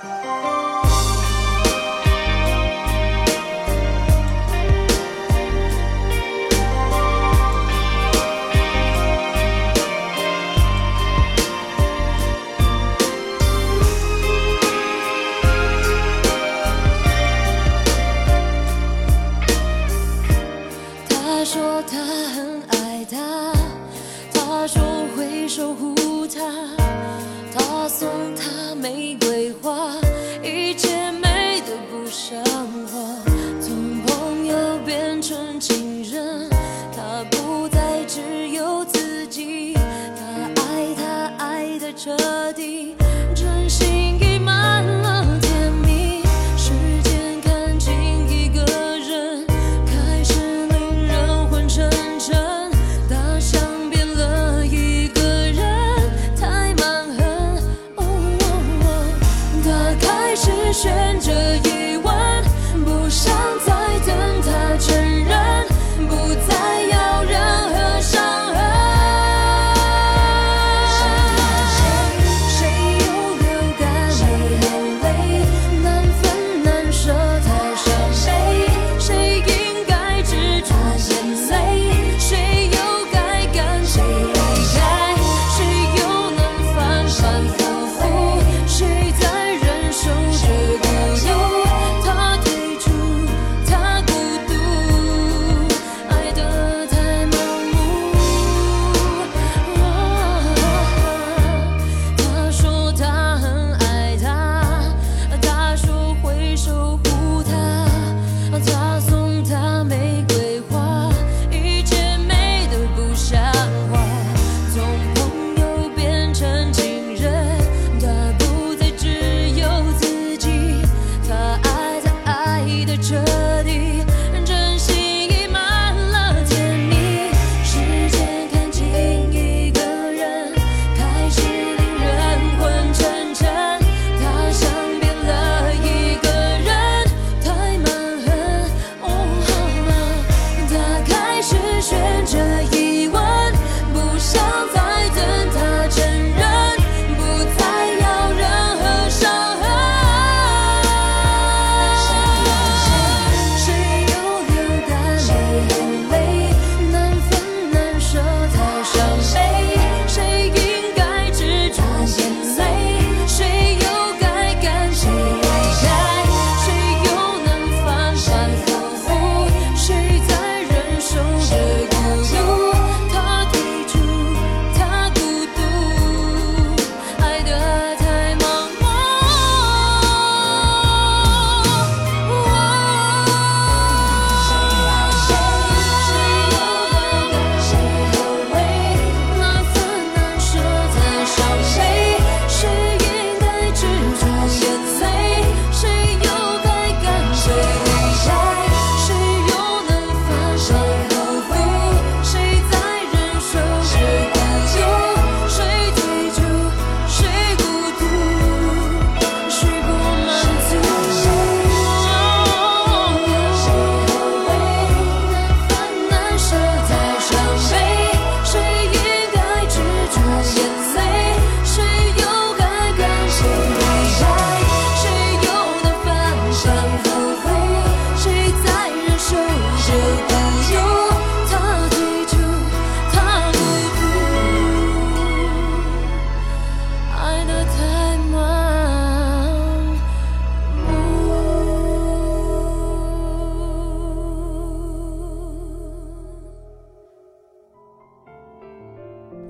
Música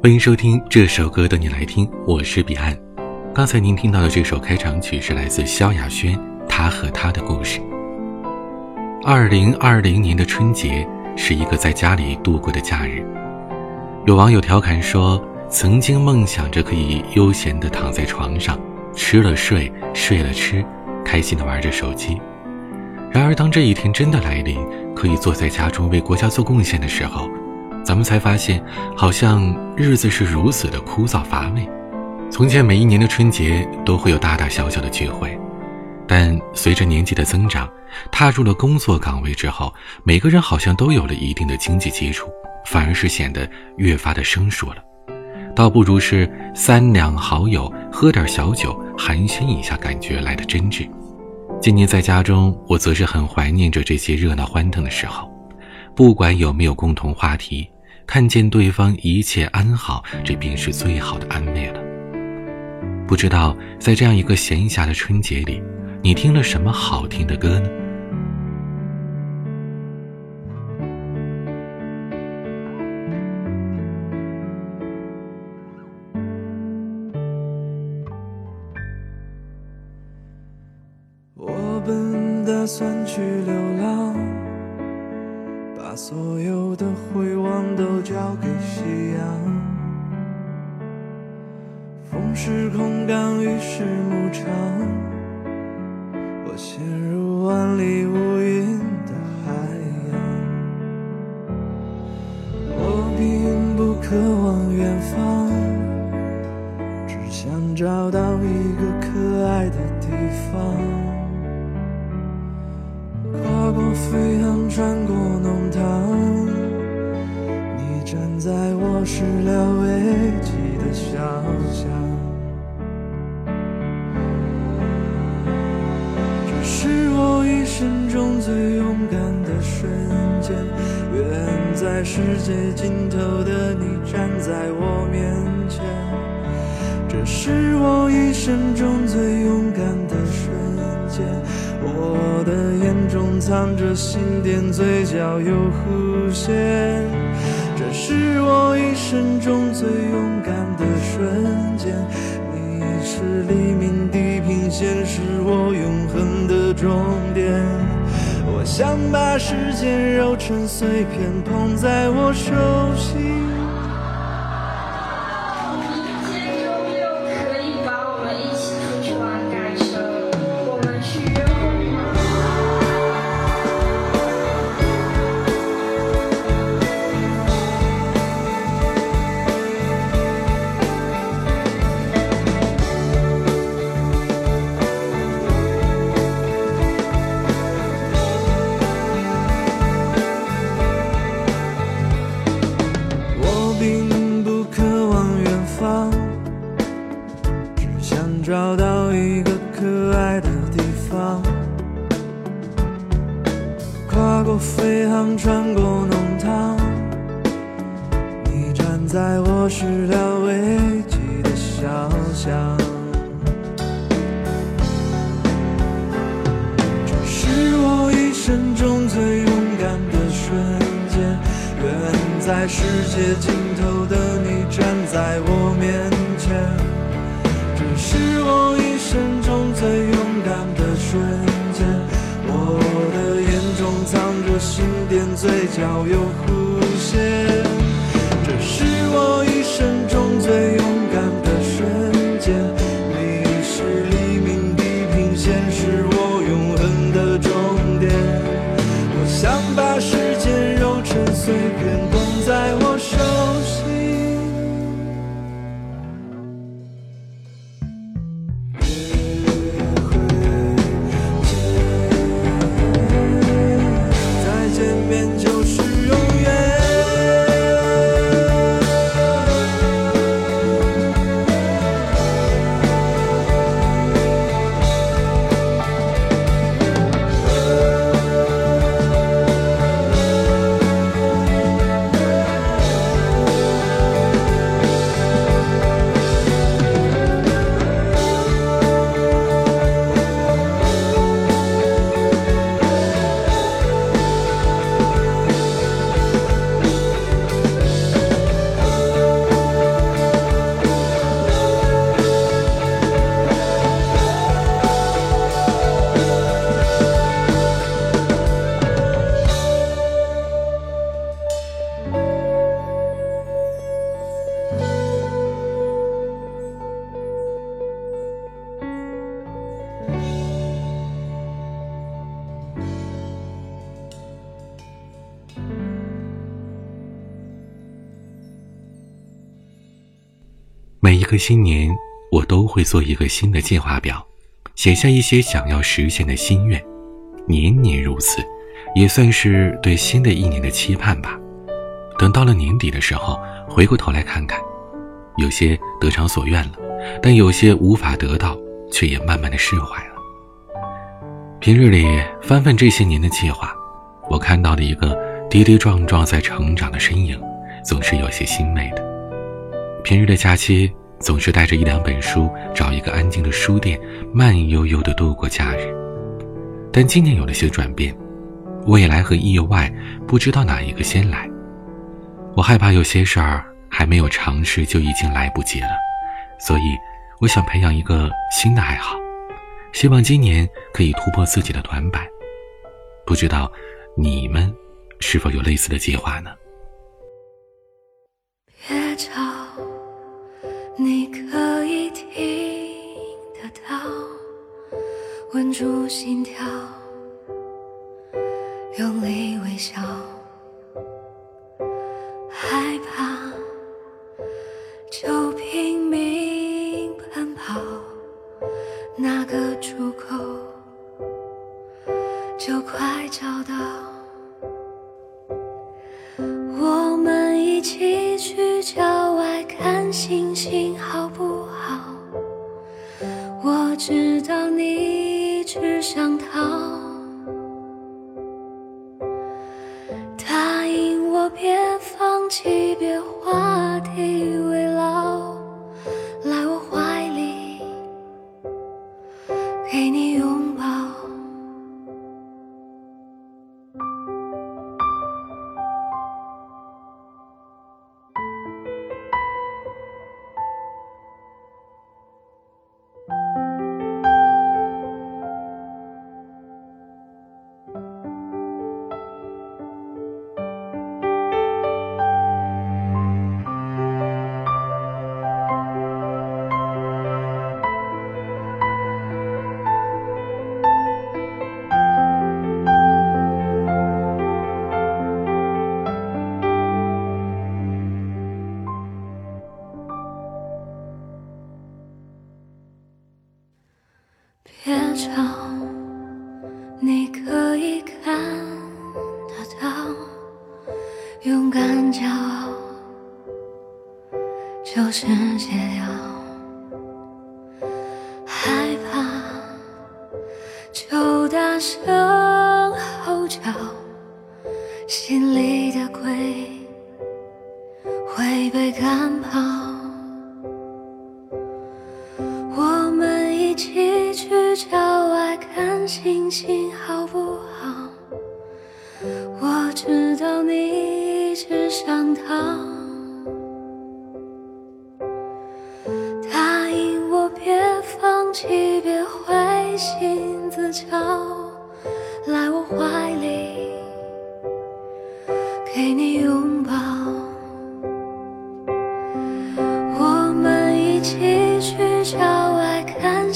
欢迎收听这首歌的你来听，我是彼岸。刚才您听到的这首开场曲是来自萧亚轩《他和他的故事》。二零二零年的春节是一个在家里度过的假日。有网友调侃说：“曾经梦想着可以悠闲地躺在床上，吃了睡，睡了吃，开心地玩着手机。然而，当这一天真的来临，可以坐在家中为国家做贡献的时候。”咱们才发现，好像日子是如此的枯燥乏味。从前每一年的春节都会有大大小小的聚会，但随着年纪的增长，踏入了工作岗位之后，每个人好像都有了一定的经济基础，反而是显得越发的生疏了。倒不如是三两好友喝点小酒，寒暄一下感觉来的真挚。今年在家中，我则是很怀念着这些热闹欢腾的时候，不管有没有共同话题，看见对方一切安好，这便是最好的安慰了。不知道在这样一个闲暇的春节里，你听了什么好听的歌呢？我本打算去流浪，所有的回望都交给夕阳。风是空港，雨是牧场，我陷入勇敢的瞬间，远在世界尽头的你站在我面前。这是我一生中最勇敢的瞬间。我的眼中藏着心电，嘴角有弧线。这是我一生中最勇敢的瞬间。你是黎明地平线，是我永恒的终点。想把时间揉成碎片，捧在我手心。在世界尽头的你站在我面前。这是我一生中最勇敢的瞬间，我的眼中藏着。心电嘴角有弧线，这是我一生中最勇敢的瞬间。你是黎明地平线，是我永恒的终点。我想把时间揉成碎片，在我手新年，我都会做一个新的计划表，写下一些想要实现的心愿，年年如此，也算是对新的一年的期盼吧。等到了年底的时候，回过头来看看，有些得偿所愿了，但有些无法得到，却也慢慢的释怀了。平日里翻翻这些年的计划，我看到的一个跌跌撞撞在成长的身影，总是有些欣慰的。平日的假期，总是带着一两本书，找一个安静的书店，慢悠悠的度过假日。但今年有了些转变，未来和意外，不知道哪一个先来。我害怕有些事儿还没有尝试就已经来不及了，所以我想培养一个新的爱好，希望今年可以突破自己的短板。不知道你们是否有类似的计划呢？别吵，你可以听得到，稳住心跳，用力微笑。骄傲就是解药，害怕就大声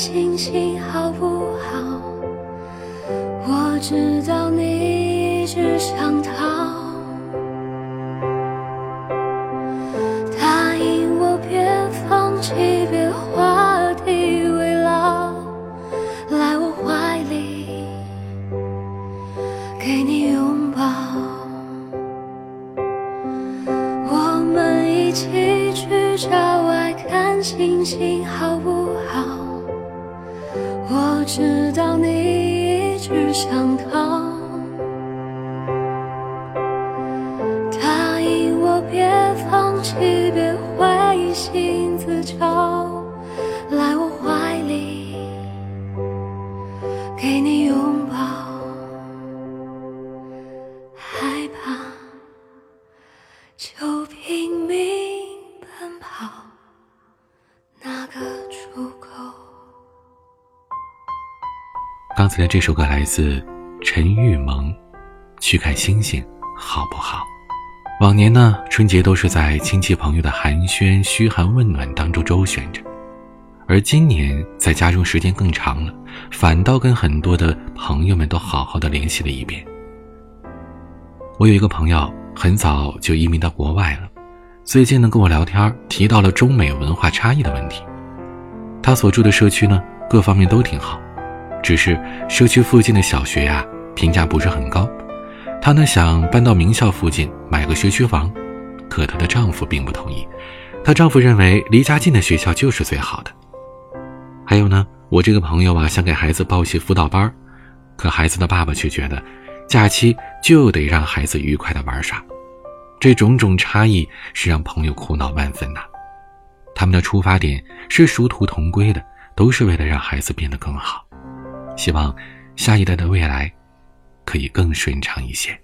星星好不好？我知道你一直想灰心自嘲，来我怀里，给你拥抱。害怕就拼命奔跑，那个出口。刚才的这首歌来自陈玉萌，《去看星星好不好》。往年呢，春节都是在亲戚朋友的寒暄、嘘寒问暖当中周旋着，而今年在家中时间更长了，反倒跟很多的朋友们都好好的联系了一遍。我有一个朋友很早就移民到国外了，最近呢跟我聊天提到了中美文化差异的问题。他所住的社区呢，各方面都挺好。只是社区附近的小学呀，评价不是很高。她呢想搬到名校附近买个学区房，可她的丈夫并不同意。她丈夫认为离家近的学校就是最好的。还有呢，我这个朋友啊，想给孩子报些辅导班可孩子的爸爸却觉得，假期就得让孩子愉快的玩耍。这种种差异是让朋友苦恼万分呐。他们的出发点是殊途同归的，都是为了让孩子变得更好，希望下一代的未来可以更顺畅一些。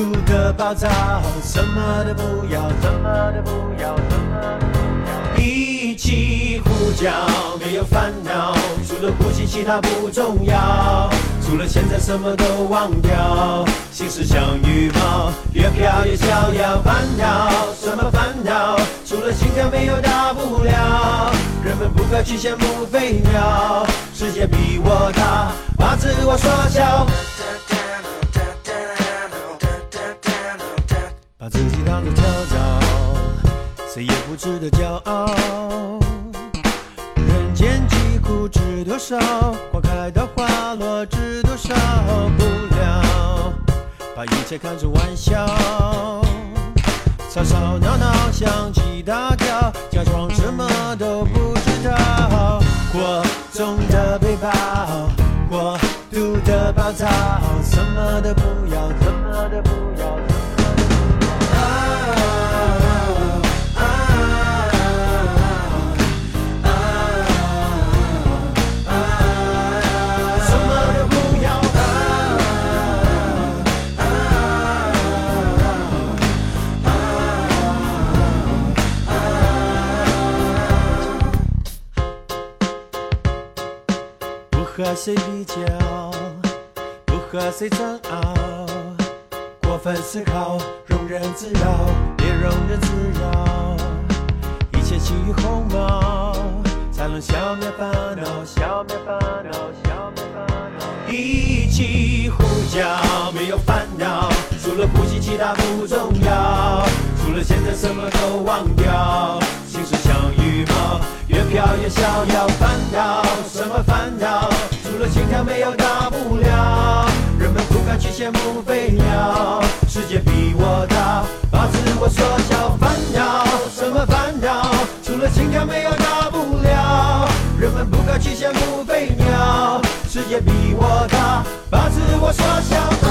度的暴躁，什么都不要，什么都不要，什么都不要，一起呼叫，没有烦恼，除了呼吸其他不重要，除了现在什么都忘掉，心事像羽毛，越飘越逍遥。烦恼什么烦恼？除了心跳没有大不了，人们不该去羡慕飞鸟，世界比我大，把自我缩小，把自己当作跳蚤，谁也不值得骄傲。人间疾苦知多少？花开到花落知多少？不了，把一切看成玩笑，吵吵闹闹相机大叫，假装什么都不知道。过重的背包，过度的暴躁，什么都不，谁煎熬，过分思考，庸人自扰，别庸人自扰，一切起于鸿毛，才能消灭烦恼，消灭烦恼，消灭烦恼。一起呼叫，没有烦恼，除了呼吸其他不重要，除了现在什么都忘掉，心事像羽毛，越飘越逍遥。烦恼什么烦恼？除了心跳没有大不了，人们不该去羡慕飞鸟，世界比我大，把自我缩小。烦恼什么烦恼？除了心跳没有大不了，人们不该去羡慕飞鸟，世界比我大，把自我缩小。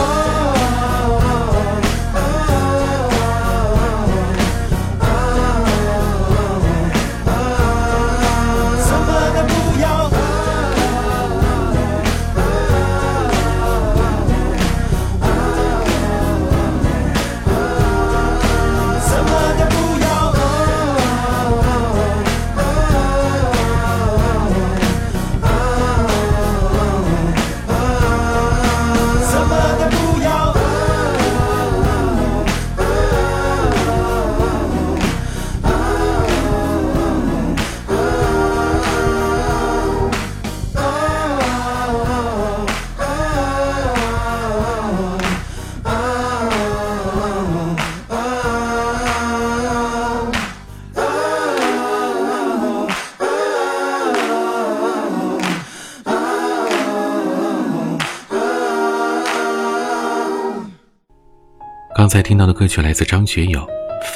才听到的歌曲来自张学友《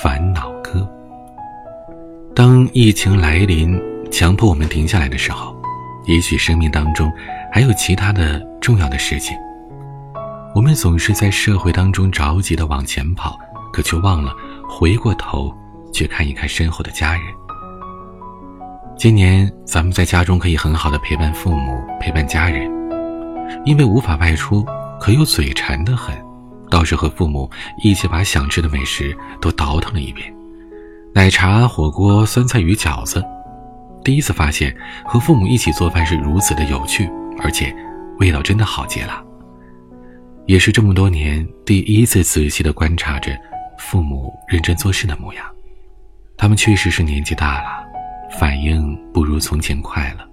烦恼歌》。当疫情来临，强迫我们停下来的时候，也许生命当中还有其他的重要的事情。我们总是在社会当中着急的往前跑，可却忘了回过头去看一看身后的家人。今年咱们在家中可以很好的陪伴父母，陪伴家人，因为无法外出，可又嘴馋的很。倒是和父母一起把想吃的美食都倒腾了一遍，奶茶、火锅、酸菜鱼、饺子。第一次发现和父母一起做饭是如此的有趣，而且味道真的好极了。也是这么多年第一次仔细的观察着父母认真做事的模样。他们确实是年纪大了，反应不如从前快了，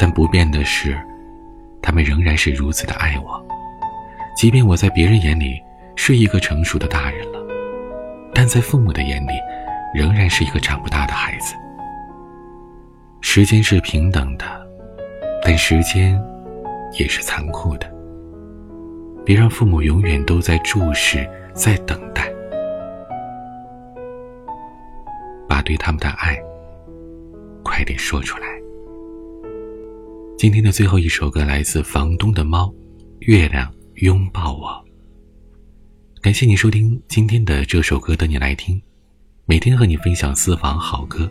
但不变的是，他们仍然是如此的爱我。即便我在别人眼里是一个成熟的大人了，但在父母的眼里，仍然是一个长不大的孩子。时间是平等的，但时间也是残酷的。别让父母永远都在注视，在等待，把对他们的爱快点说出来。今天的最后一首歌来自房东的猫，《月亮拥抱我》。感谢你收听今天的这首歌，等你来听。每天和你分享私房好歌，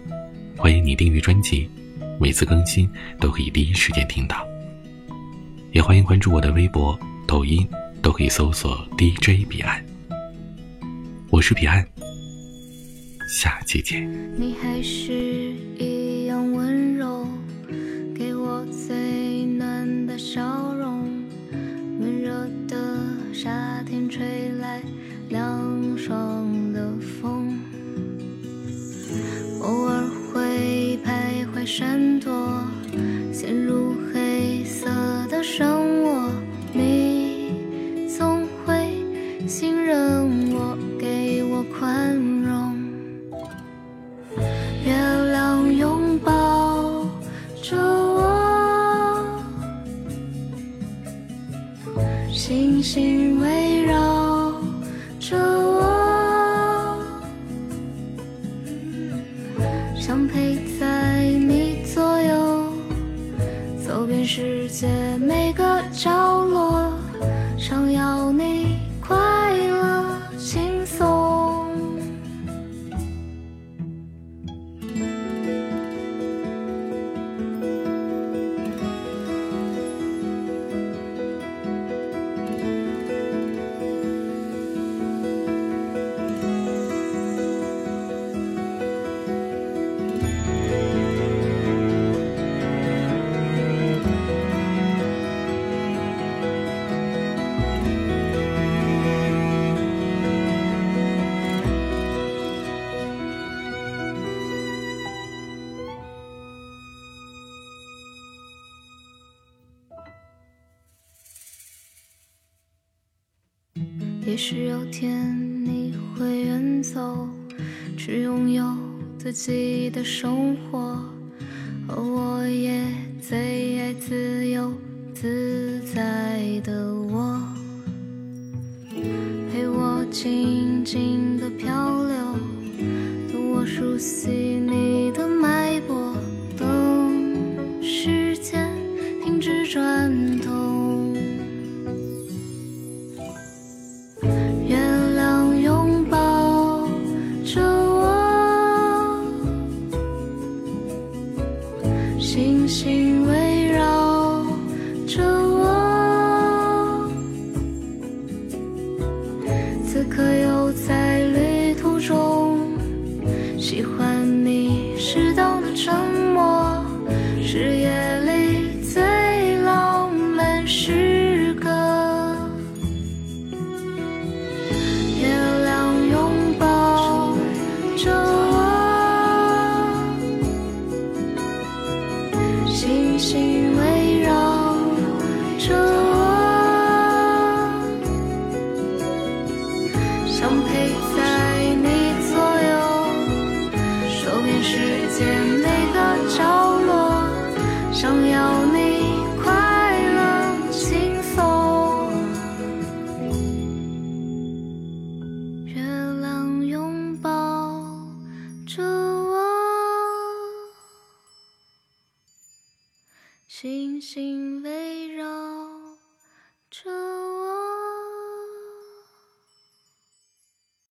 欢迎你订阅专辑，每次更新都可以第一时间听到。也欢迎关注我的微博、抖音。都可以搜索 DJ 彼岸，我是彼岸，下期见。你还是一吹来凉爽的风，偶尔会徘徊闪躲，陷入黑色的生也许有天你会远走，去拥有自己的生活，而我也最爱自由自在的我，陪我静静的漂流，等我熟悉你